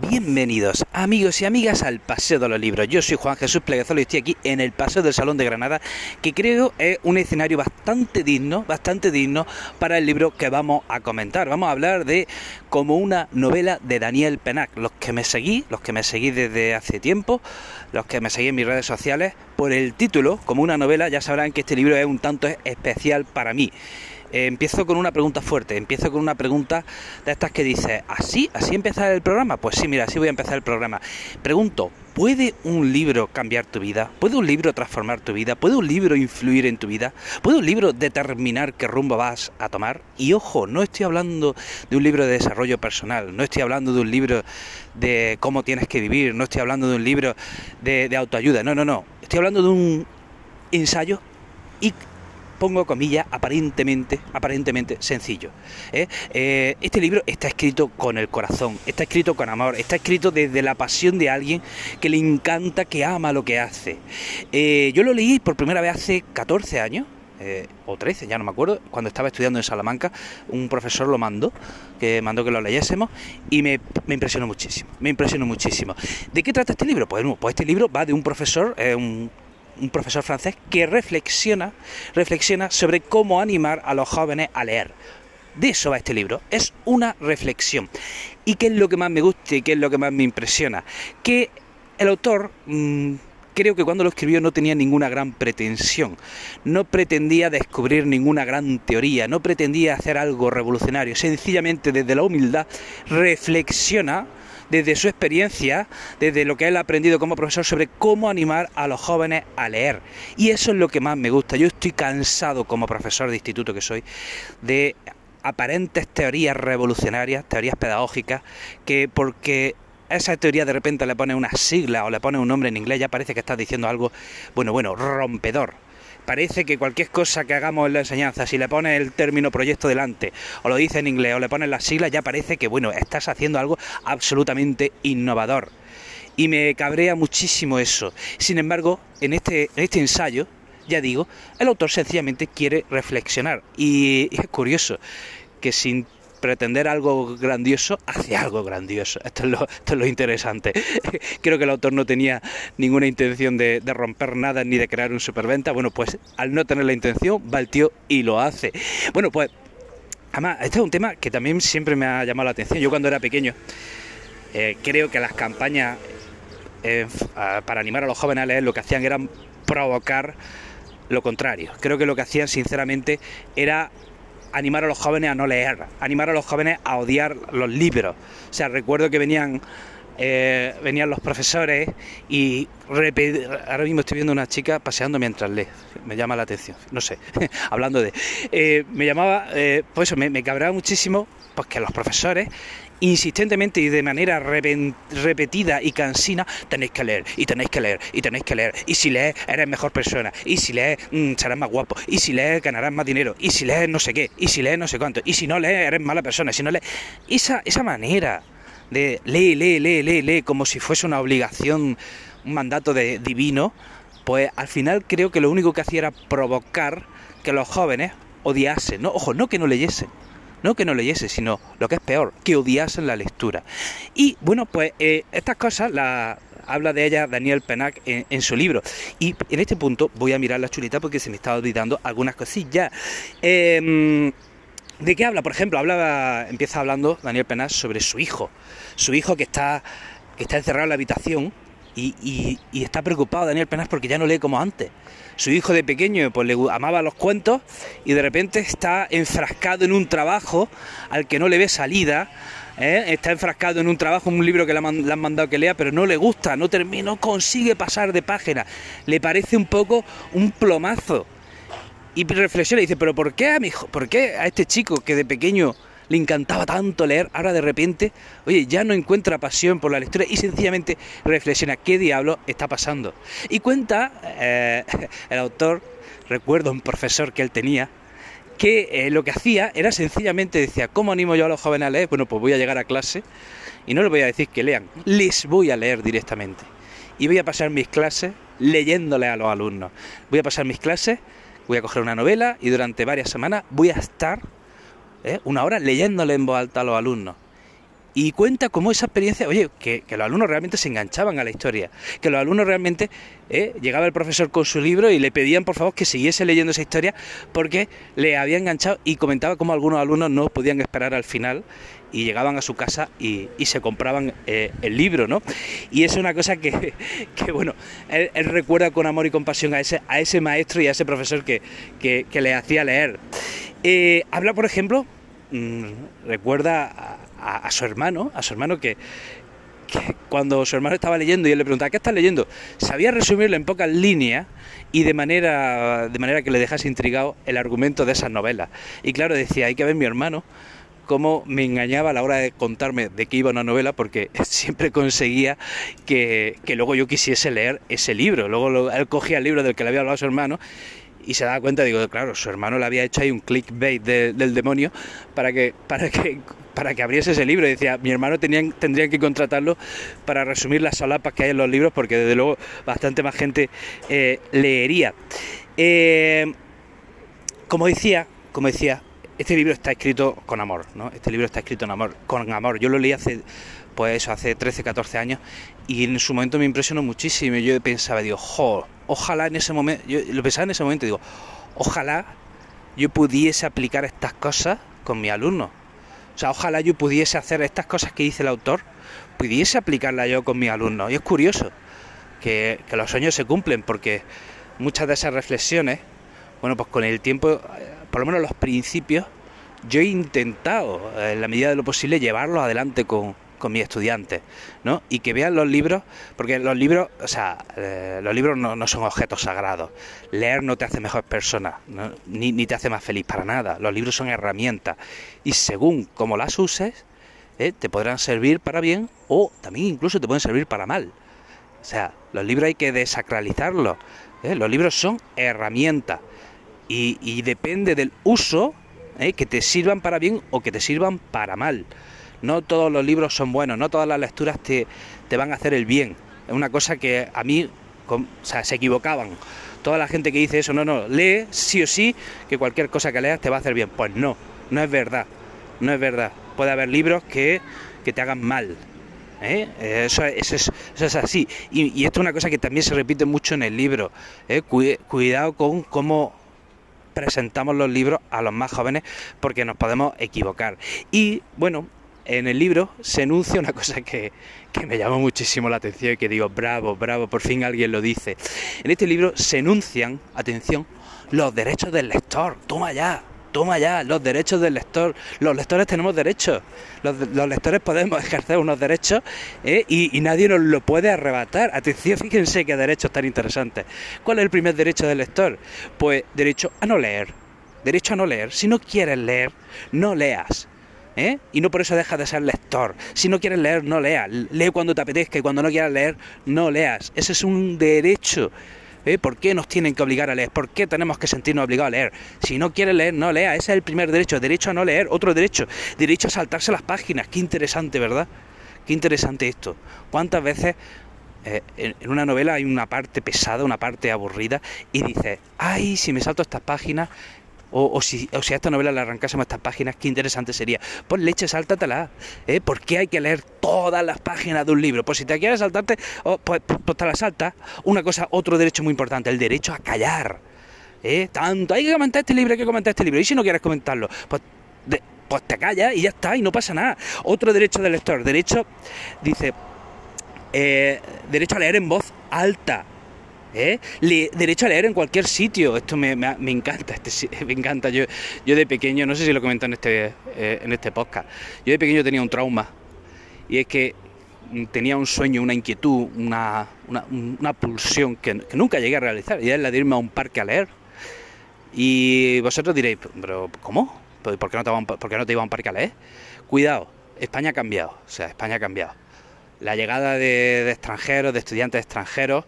Bienvenidos amigos y amigas al Paseo de los Libros. Yo soy Juan Jesús Pleguezolo y estoy aquí en el Paseo del Salón de Granada, que creo es un escenario bastante digno, bastante digno para el libro que vamos a comentar. Vamos a hablar de como una novela de Daniel Penac. Los que me seguí, los que me seguí desde hace tiempo, los que me seguí en mis redes sociales, por el título, como una novela, ya sabrán que este libro es un tanto especial para mí. Eh, empiezo con una pregunta fuerte, empiezo con una pregunta de estas que dice, ¿así? ¿Así empezar el programa? Pues sí, mira, así voy a empezar el programa. Pregunto, ¿puede un libro cambiar tu vida? ¿Puede un libro transformar tu vida? ¿Puede un libro influir en tu vida? ¿Puede un libro determinar qué rumbo vas a tomar? Y ojo, no estoy hablando de un libro de desarrollo personal, no estoy hablando de un libro de cómo tienes que vivir, no estoy hablando de un libro de, de autoayuda, no, no, no, estoy hablando de un ensayo y pongo comillas, aparentemente, aparentemente sencillo. ¿eh? Eh, este libro está escrito con el corazón, está escrito con amor, está escrito desde la pasión de alguien que le encanta, que ama lo que hace. Eh, yo lo leí por primera vez hace 14 años. o 13, ya no me acuerdo, cuando estaba estudiando en Salamanca, un profesor lo mandó, que mandó que lo leyésemos, y me, impresionó muchísimo, me impresionó muchísimo. ¿De qué trata este libro? Pues, pues este libro va de un profesor, un un profesor francés que reflexiona, reflexiona sobre cómo animar a los jóvenes a leer. De eso va este libro, es una reflexión. ¿Y qué es lo que más me gusta y qué es lo que más me impresiona? Que el autor... Mm, creo que cuando lo escribió no tenía ninguna gran pretensión, no pretendía descubrir ninguna gran teoría, no pretendía hacer algo revolucionario, sencillamente desde la humildad reflexiona desde su experiencia, desde lo que él ha aprendido como profesor sobre cómo animar a los jóvenes a leer. Y eso es lo que más me gusta. Yo estoy cansado como profesor de instituto que soy de aparentes teorías revolucionarias, teorías pedagógicas, que porque esa teoría de repente le pone una sigla o le pone un nombre en inglés, ya parece que estás diciendo algo, bueno, bueno, rompedor parece que cualquier cosa que hagamos en la enseñanza, si le pones el término proyecto delante, o lo dice en inglés, o le pones las siglas, ya parece que, bueno, estás haciendo algo absolutamente innovador. Y me cabrea muchísimo eso. Sin embargo, en este, en este ensayo, ya digo, el autor sencillamente quiere reflexionar. Y es curioso que sin pretender algo grandioso, hace algo grandioso. Esto es lo, interesante. Creo que el autor no tenía ninguna intención de, romper nada ni de crear un superventa. Bueno, pues al no tener la intención, va el tío y lo hace. Bueno, pues además, este es un tema que también siempre me ha llamado la atención. Yo cuando era pequeño, eh, creo que las campañas eh, para animar a los jóvenes a leer lo que hacían era provocar lo contrario. Creo que lo que hacían sinceramente era animar a los jóvenes a no leer, animar a los jóvenes a odiar los libros. O sea, recuerdo que venían eh, venían los profesores y ahora mismo estoy viendo una chica paseando mientras lee, me llama la atención, no sé, hablando de... Eh, me llamaba, eh, eso, me, me cabraba muchísimo pues que los profesores insistentemente y de manera repetida y cansina, tenéis que leer, y tenéis que leer, y tenéis que leer, y si lees eres mejor persona, y si lees mm, serás más guapo, y si lees ganarás más dinero, y si lees no sé qué, y si lees no sé cuánto, y si no lees eres mala persona, si no lees... Esa, esa manera de lee, lee, lee, lee, lee, como si fuese una obligación, un mandato de, divino, pues al final creo que lo único que hacía era provocar que los jóvenes odiasen, no, ojo, no que no leyesen, no que no leyese, sino lo que es peor, que odiasen la lectura. Y bueno, pues eh, estas cosas las habla de ella Daniel Penac en, su libro. Y en este punto voy a mirar la chulita porque se me estaba olvidando algunas cosillas. Em, ¿De qué habla? Por ejemplo, habla, empieza hablando Daniel Penac sobre su hijo. Su hijo que está, que está encerrado en la habitación y, está preocupado Daniel Penas porque ya no lee como antes. Su hijo de pequeño pues le amaba los cuentos y de repente está enfrascado en un trabajo al que no le ve salida. ¿eh? Está enfrascado en un trabajo, en un libro que le han, mandado que lea, pero no le gusta, no termina, no consigue pasar de página. Le parece un poco un plomazo. Y reflexiona y dice, pero ¿por qué a mi por qué a este chico que de pequeño le encantaba tanto leer, ahora de repente, oye, ya no encuentra pasión por la lectura y sencillamente reflexiona qué diablo está pasando. Y cuenta eh, el autor, recuerdo un profesor que él tenía, que eh, lo que hacía era sencillamente decía, ¿cómo animo yo a los jóvenes a leer? Bueno, pues voy a llegar a clase y no les voy a decir que lean, les voy a leer directamente. Y voy a pasar mis clases leyéndole a los alumnos. Voy a pasar mis clases, voy a coger una novela y durante varias semanas voy a estar ¿eh? una hora leyéndole en voz alta a los alumnos. y cuenta cómo esa experiencia, oye, que, los alumnos realmente se enganchaban a la historia, que los alumnos realmente, eh, llegaba el profesor con su libro y le pedían por favor que siguiese leyendo esa historia porque le había enganchado y comentaba cómo algunos alumnos no podían esperar al final y llegaban a su casa y, se compraban eh, el libro, ¿no? Y es una cosa que, bueno, él, recuerda con amor y compasión a ese, a ese maestro y a ese profesor que, le hacía leer. Eh, habla, por ejemplo, mm, recuerda a, su hermano, a su hermano que, cuando su hermano estaba leyendo y él le preguntaba, ¿qué estás leyendo? Sabía resumirlo en pocas líneas y de manera, de manera que le dejase intrigado el argumento de esas novelas. Y claro, decía, hay que ver mi hermano cómo me engañaba a la hora de contarme de qué iba una novela porque siempre conseguía que, luego yo quisiese leer ese libro. Luego él cogía el libro del que le había hablado a su hermano y se daba cuenta, digo, claro, su hermano le había hecho ahí un clickbait del demonio para que, para que para que abriese ese libro. Y decía, mi hermano tenían, tendría que contratarlo para resumir las solapas que hay en los libros, porque desde luego bastante más gente eh, leería. Eh, como decía, como decía, este libro está escrito con amor, ¿no? Este libro está escrito en amor, con amor. Yo lo leí hace, pues eso, hace 13, 14 años y en su momento me impresionó muchísimo. Yo pensaba, digo, jo, ojalá en ese momento, yo lo pensaba en ese momento, digo, ojalá yo pudiese aplicar estas cosas con mi alumno o sea, ojalá yo pudiese hacer estas cosas que dice el autor, pudiese aplicarlas yo con mis alumnos. Y es curioso que, los sueños se cumplen, porque muchas de esas reflexiones, bueno, pues con el tiempo, por lo menos los principios, yo he intentado, en la medida de lo posible, llevarlos adelante con, con mis estudiantes, ¿no? Y que vean los libros, porque los libros, o sea, eh, los libros no, son objetos sagrados. Leer no te hace mejor persona, ni, te hace más feliz para nada. Los libros son herramientas y según como las uses, ¿eh? te podrán servir para bien o también incluso te pueden servir para mal. O sea, los libros hay que desacralizarlos. ¿eh? Los libros son herramientas y, depende del uso que te sirvan para bien o que te sirvan para mal. No todos los libros son buenos, no todas las lecturas te, van a hacer el bien. Es una cosa que a mí, se equivocaban. Toda la gente que dice eso, no, no, lee sí o sí que cualquier cosa que leas te va a hacer bien. Pues no, no es verdad, no es verdad. Puede haber libros que, te hagan mal, ¿Eh? Eso, es, así. Y, esto es una cosa que también se repite mucho en el libro. ¿eh? Cuidado con cómo presentamos los libros a los más jóvenes porque nos podemos equivocar. Y bueno, en el libro se enuncia una cosa que, me llamó muchísimo la atención y que digo, bravo, bravo, por fin alguien lo dice. En este libro se enuncian, atención, los derechos del lector. Toma ya, toma ya, los derechos del lector. Los lectores tenemos derechos. Los, lectores podemos ejercer unos derechos ¿eh? y, nadie nos lo puede arrebatar. Atención, fíjense qué derechos tan interesantes. ¿Cuál es el primer derecho del lector? Pues derecho a no leer. Derecho a no leer. Si no quieres leer, no leas. ¿Eh? Y no por eso dejas de ser lector. Si no quieres leer, no leas. Lee cuando te apetezca y cuando no quieras leer, no leas. Ese es un derecho. ¿Eh? ¿Por qué nos tienen que obligar a leer? ¿Por qué tenemos que sentirnos obligados a leer? Si no quieres leer, no leas. Ese es el primer derecho. Derecho a no leer. Otro derecho. Derecho a saltarse las páginas. Qué interesante, ¿verdad? Qué interesante esto. ¿Cuántas veces eh, en una novela hay una parte pesada, una parte aburrida, y dices, ay, si me salto estas páginas, o, si, o si a esta novela le arrancásemos estas páginas, qué interesante sería. Pues leche, sáltatela. ¿eh? ¿Por qué hay que leer todas las páginas de un libro? Pues si te quieres saltarte, pues, pues, te la salta. Una cosa, otro derecho muy importante, el derecho a callar. ¿eh? Tanto, hay que comentar este libro, hay que comentar este libro. Y si no quieres comentarlo, pues, pues te callas y ya está, y no pasa nada. Otro derecho del lector, derecho, dice, eh, derecho a leer en voz alta. ¿Eh? derecho a leer en cualquier sitio. Esto me, encanta, este, me encanta. Yo, yo de pequeño, no sé si lo comento en este, eh, en este podcast, yo de pequeño tenía un trauma. Y es que tenía un sueño, una inquietud, una, una, pulsión que, nunca llegué a realizar. Y es la de irme a un parque a leer. Y vosotros diréis, pero ¿cómo? ¿Por qué no te, por qué no te iba a un parque a leer? Cuidado, España ha cambiado. O sea, España ha cambiado. La llegada de extranjeros, de estudiantes extranjeros,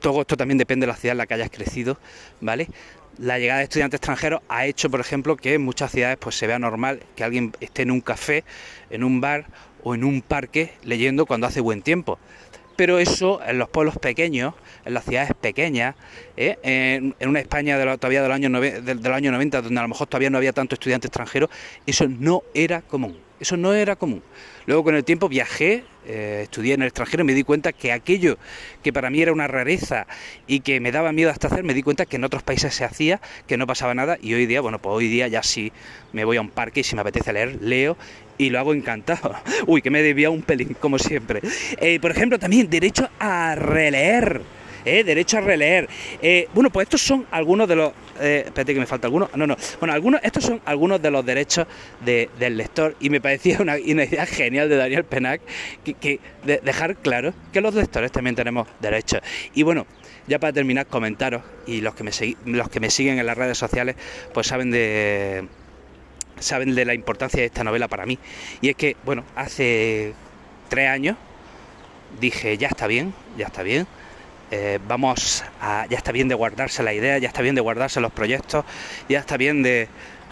todo esto también depende de la ciudad en la que hayas crecido, ¿vale? La llegada de estudiantes extranjeros ha hecho, por ejemplo, que en muchas ciudades pues se vea normal que alguien esté en un café, en un bar o en un parque leyendo cuando hace buen tiempo. Pero eso en los pueblos pequeños, en las ciudades pequeñas, ¿eh? en, una España todavía del año, del, del año 90, donde a lo mejor todavía no había tanto estudiante extranjero, eso no era común. Eso no era común. Luego con el tiempo viajé, eh, estudié en el extranjero y me di cuenta que aquello que para mí era una rareza y que me daba miedo hasta hacer, me di cuenta que en otros países se hacía, que no pasaba nada y hoy día, bueno, pues hoy día ya sí me voy a un parque y si me apetece leer, leo y lo hago encantado. Uy, que me debía un pelín, como siempre. Eh, por ejemplo, también derecho a releer ¿eh? derecho a releer. Eh, bueno, pues estos son algunos de los... Eh, espérate que me falta alguno. No, no. Bueno, algunos, estos son algunos de los derechos del lector y me parecía una, idea genial de Daniel Penac que, dejar claro que los lectores también tenemos derechos. Y bueno, ya para terminar, comentaros y los que me, los que me siguen en las redes sociales pues saben de saben de la importancia de esta novela para mí. Y es que, bueno, hace tres años dije, ya está bien, ya está bien, eh, vamos a, ya está bien de guardarse la idea, ya está bien de guardarse los proyectos, ya está bien de,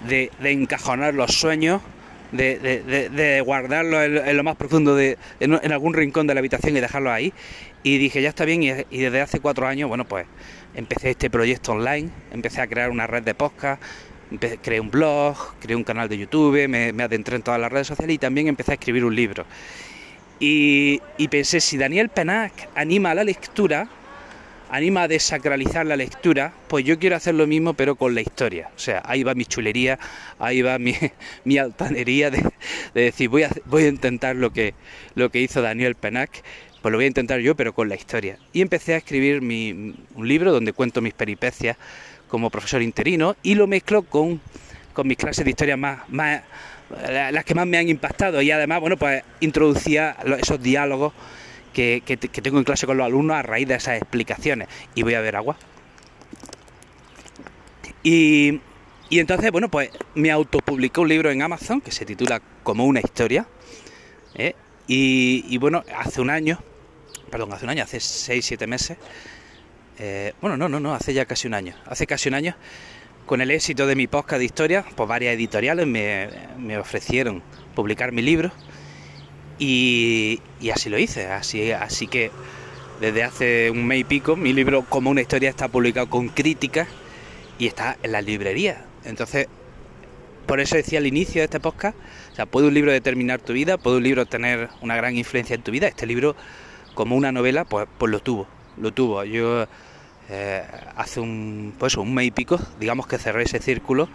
de, encajonar los sueños, de, de guardarlos en, lo más profundo, de, en, algún rincón de la habitación y dejarlos ahí. Y dije, ya está bien, y, desde hace cuatro años, bueno, pues empecé este proyecto online, empecé a crear una red de podcast, creé un blog, creé un canal de YouTube, me, adentré en todas las redes sociales y también empecé a escribir un libro. Y pensé, si Daniel Penac anima a la lectura, anima a desacralizar la lectura, pues yo quiero hacer lo mismo pero con la historia. O sea, ahí va mi chulería, ahí va mi, mi altanería de, decir, voy a, voy a intentar lo que, lo que hizo Daniel Penac, pues lo voy a intentar yo pero con la historia. Y empecé a escribir mi, un libro donde cuento mis peripecias como profesor interino y lo mezclo con, con mis clases de historia más, más las que más me han impactado y además, bueno, pues introducía esos diálogos que, tengo en clase con los alumnos a raíz de esas explicaciones. Y voy a ver agua. Y, y entonces, bueno, pues me autopublicó un libro en Amazon que se titula Como una historia. ¿eh? Y, bueno, hace un año, perdón, hace un año, hace 6, 7 meses. Eh, bueno, no, no, no, hace ya casi un año. Hace casi un año, con el éxito de mi podcast de historia, pues varias editoriales me, me ofrecieron publicar mi libro. Y, así lo hice, así, así que desde hace un mes y pico mi libro Como una historia está publicado con críticas y está en la librería. Entonces, por eso decía al inicio de este podcast, o sea, puede un libro determinar tu vida, puede un libro tener una gran influencia en tu vida. Este libro, como una novela, pues, pues lo tuvo, lo tuvo. Yo eh, hace un, pues un mes y pico, digamos que cerré ese círculo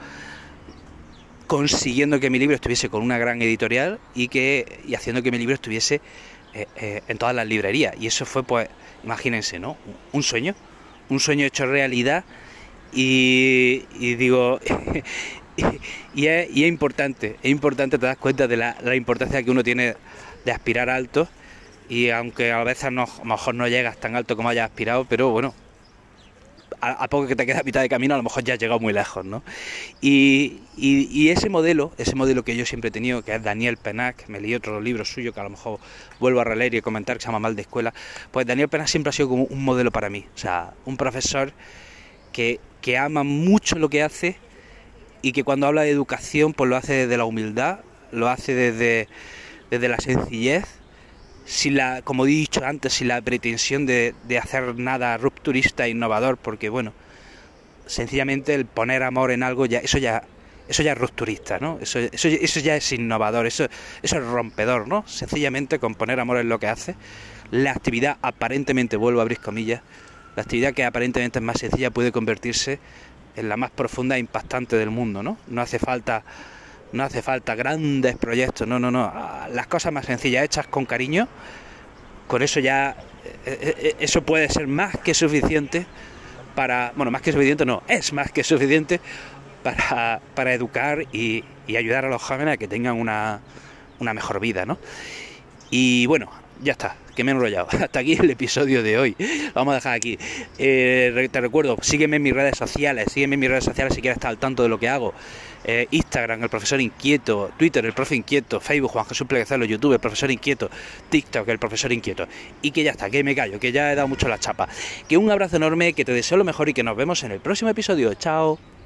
consiguiendo que mi libro estuviese con una gran editorial y que y haciendo que mi libro estuviese eh, eh, en todas las librerías. Y eso fue pues imagínense no un sueño un sueño hecho realidad y, digo y, es, importante es importante te das cuenta de la, la, importancia que uno tiene de aspirar alto y aunque a veces no, a lo mejor no llegas tan alto como hayas aspirado pero bueno a, poco que te queda a mitad de camino, a lo mejor ya has llegado muy lejos, ¿no? Y, ese modelo, ese modelo que yo siempre he tenido, que es Daniel Penac, me leí otro libro suyo que a lo mejor vuelvo a releer y comentar, que se llama Mal de Escuela, pues Daniel Penac siempre ha sido como un modelo para mí, o sea, un profesor que, que ama mucho lo que hace y que cuando habla de educación, pues lo hace desde la humildad, lo hace desde, desde la sencillez sin la, como he dicho antes, sin la pretensión de, hacer nada rupturista e innovador, porque bueno, sencillamente el poner amor en algo ya, eso ya, eso ya es rupturista, ¿no? Eso, eso, eso ya es innovador, eso, eso es rompedor, ¿no? Sencillamente con poner amor en lo que hace, la actividad aparentemente, vuelvo a abrir comillas, la actividad que aparentemente es más sencilla puede convertirse en la más profunda e impactante del mundo, ¿no? No hace falta no hace falta grandes proyectos, no, no, no. Las cosas más sencillas, hechas con cariño, con eso ya, eh, eh, eh, eso puede ser más que suficiente para, bueno, más que suficiente no, es más que suficiente para, para educar y, y ayudar a los jóvenes a que tengan una, una mejor vida, ¿no? Y bueno, ya está, que me he enrollado. Hasta aquí el episodio de hoy. Vamos a dejar aquí. te recuerdo, sígueme en mis redes sociales, sígueme en mis redes sociales si quieres estar al tanto de lo que hago. Eh, Instagram, el profesor inquieto, Twitter, el profe inquieto, Facebook, Juan Jesús Pleguezalo, YouTube, el profesor inquieto, TikTok, el profesor inquieto. Y que ya está, que me callo, que ya he dado mucho la chapa. Que un abrazo enorme, que te deseo lo mejor y que nos vemos en el próximo episodio. Chao.